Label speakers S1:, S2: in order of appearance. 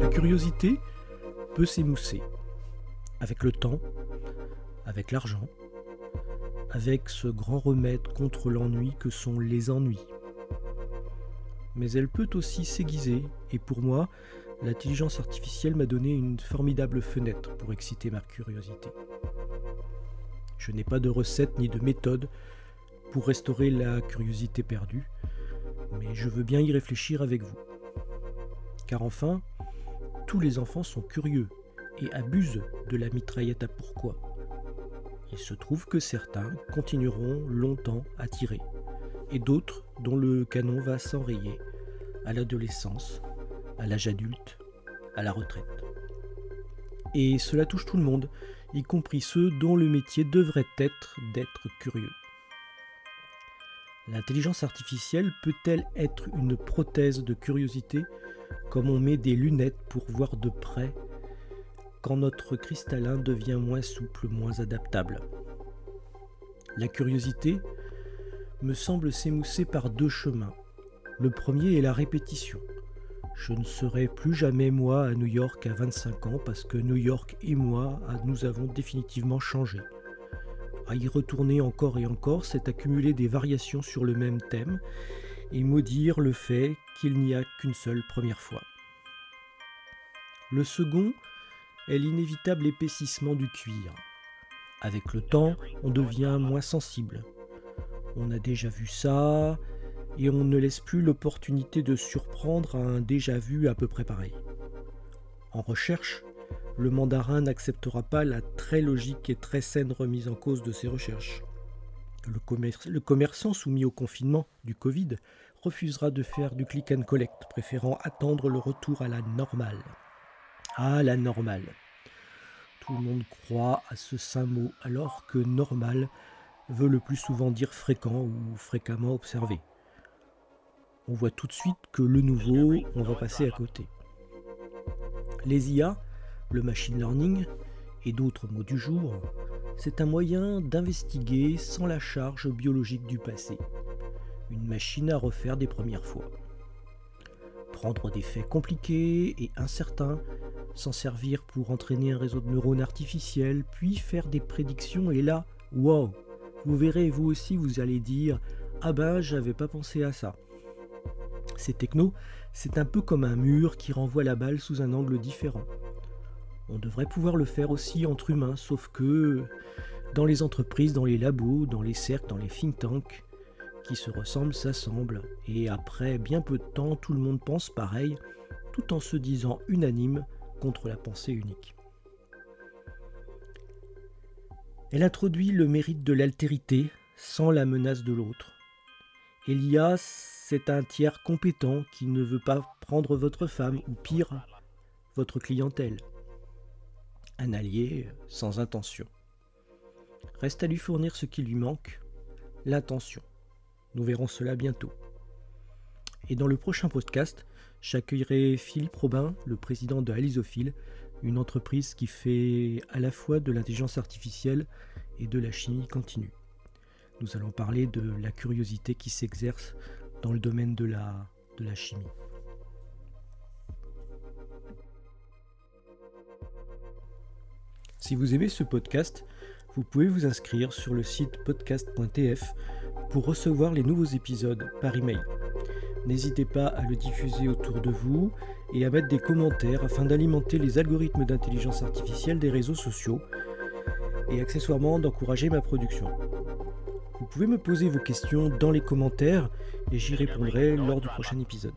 S1: La curiosité peut s'émousser avec le temps, avec l'argent, avec ce grand remède contre l'ennui que sont les ennuis. Mais elle peut aussi s'aiguiser, et pour moi, l'intelligence artificielle m'a donné une formidable fenêtre pour exciter ma curiosité. Je n'ai pas de recette ni de méthode pour restaurer la curiosité perdue, mais je veux bien y réfléchir avec vous. Car enfin, tous les enfants sont curieux et abusent de la mitraillette à pourquoi. Il se trouve que certains continueront longtemps à tirer, d'autres dont le canon va s'enrayer à l'adolescence, à l'âge adulte, à la retraite. Et cela touche tout le monde, y compris ceux dont le métier devrait être d'être curieux. L'intelligence artificielle peut-elle être une prothèse de curiosité comme on met des lunettes pour voir de près quand notre cristallin devient moins souple, moins adaptable? La curiosité me semble s'émousser par deux chemins. Le premier est la répétition. Je ne serai plus jamais moi à New York à 25 ans parce que New York et moi, nous avons définitivement changé. À y retourner encore et encore, c'est accumuler des variations sur le même thème et maudire le fait qu'il n'y a qu'une seule première fois. Le second est l'inévitable épaississement du cuir. Avec le temps, on devient moins sensible. On a déjà vu ça, et on ne laisse plus l'opportunité de surprendre à un déjà vu à peu près pareil. En recherche, le mandarin n'acceptera pas la très logique et très saine remise en cause de ses recherches. Le, commerçant soumis au confinement du Covid refusera de faire du click and collect, préférant attendre le retour à la normale. Ah, la normale. Tout le monde croit à ce saint mot, alors que normal veut le plus souvent dire fréquent ou fréquemment observé on voit tout de suite que le nouveau, on va passer à côté. Les IA, le machine learning et d'autres mots du jour, c'est un moyen d'investiguer sans la charge biologique du passé. Une machine à refaire des premières fois. Prendre des faits compliqués et incertains, s'en servir pour entraîner un réseau de neurones artificiels, puis faire des prédictions et là, wow, vous verrez vous aussi vous allez dire ah ben j'avais pas pensé à ça. Ces technos, c'est un peu comme un mur qui renvoie la balle sous un angle différent. On devrait pouvoir le faire aussi entre humains, sauf que dans les entreprises, dans les labos, dans les cercles, dans les think tanks, qui se ressemblent s'assemblent, et après bien peu de temps, tout le monde pense pareil, tout en se disant unanime contre la pensée unique. Elle introduit le mérite de l'altérité sans la menace de l'autre. Elias c'est un tiers compétent qui ne veut pas prendre votre femme ou pire, votre clientèle. Un allié sans intention. Reste à lui fournir ce qui lui manque, l'intention. Nous verrons cela bientôt. Et dans le prochain podcast, j'accueillerai Philippe Robin, le président de Alisophile, une entreprise qui fait à la fois de l'intelligence artificielle et de la chimie continue. Nous allons parler de la curiosité qui s'exerce dans le domaine de la, de la chimie. Si vous aimez ce podcast, vous pouvez vous inscrire sur le site podcast.tf pour recevoir les nouveaux épisodes par email. N'hésitez pas à le diffuser autour de vous et à mettre des commentaires afin d'alimenter les algorithmes d'intelligence artificielle des réseaux sociaux et accessoirement d'encourager ma production. Vous pouvez me poser vos questions dans les commentaires et j'y répondrai lors du prochain épisode.